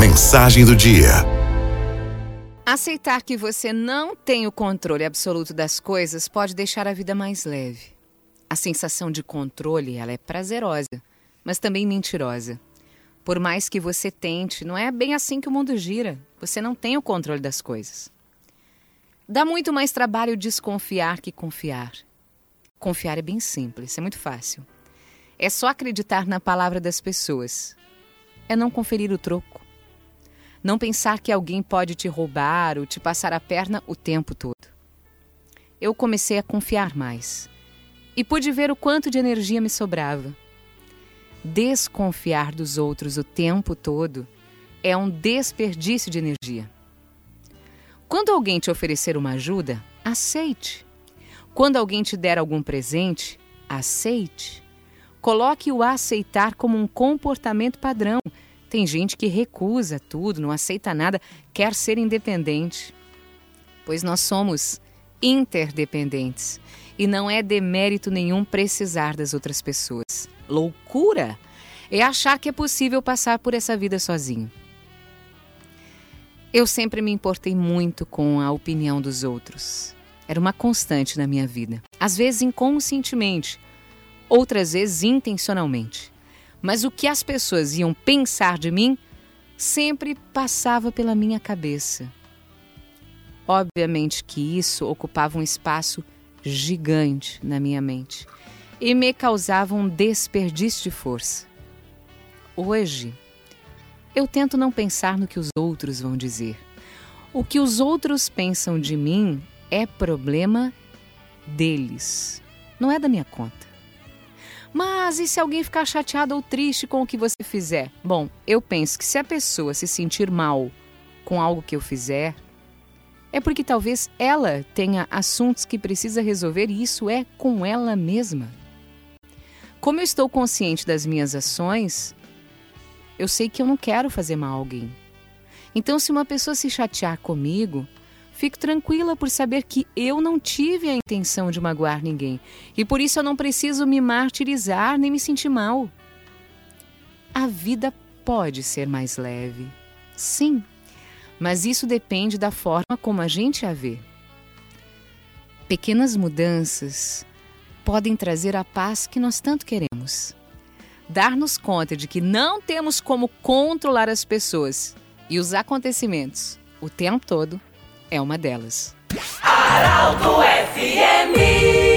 Mensagem do dia. Aceitar que você não tem o controle absoluto das coisas pode deixar a vida mais leve. A sensação de controle, ela é prazerosa, mas também mentirosa. Por mais que você tente, não é bem assim que o mundo gira. Você não tem o controle das coisas. Dá muito mais trabalho desconfiar que confiar. Confiar é bem simples, é muito fácil. É só acreditar na palavra das pessoas. É não conferir o troco. Não pensar que alguém pode te roubar ou te passar a perna o tempo todo. Eu comecei a confiar mais e pude ver o quanto de energia me sobrava. Desconfiar dos outros o tempo todo é um desperdício de energia. Quando alguém te oferecer uma ajuda, aceite. Quando alguém te der algum presente, aceite. Coloque o aceitar como um comportamento padrão. Tem gente que recusa tudo, não aceita nada, quer ser independente. Pois nós somos interdependentes e não é demérito nenhum precisar das outras pessoas. Loucura é achar que é possível passar por essa vida sozinho. Eu sempre me importei muito com a opinião dos outros. Era uma constante na minha vida. Às vezes inconscientemente, outras vezes intencionalmente. Mas o que as pessoas iam pensar de mim sempre passava pela minha cabeça. Obviamente que isso ocupava um espaço gigante na minha mente e me causava um desperdício de força. Hoje, eu tento não pensar no que os outros vão dizer. O que os outros pensam de mim é problema deles, não é da minha conta. Mas e se alguém ficar chateado ou triste com o que você fizer? Bom, eu penso que se a pessoa se sentir mal com algo que eu fizer, é porque talvez ela tenha assuntos que precisa resolver e isso é com ela mesma. Como eu estou consciente das minhas ações, eu sei que eu não quero fazer mal a alguém. Então, se uma pessoa se chatear comigo, Fico tranquila por saber que eu não tive a intenção de magoar ninguém e por isso eu não preciso me martirizar nem me sentir mal. A vida pode ser mais leve, sim, mas isso depende da forma como a gente a vê. Pequenas mudanças podem trazer a paz que nós tanto queremos. Dar-nos conta de que não temos como controlar as pessoas e os acontecimentos o tempo todo é uma delas. Araldo FMI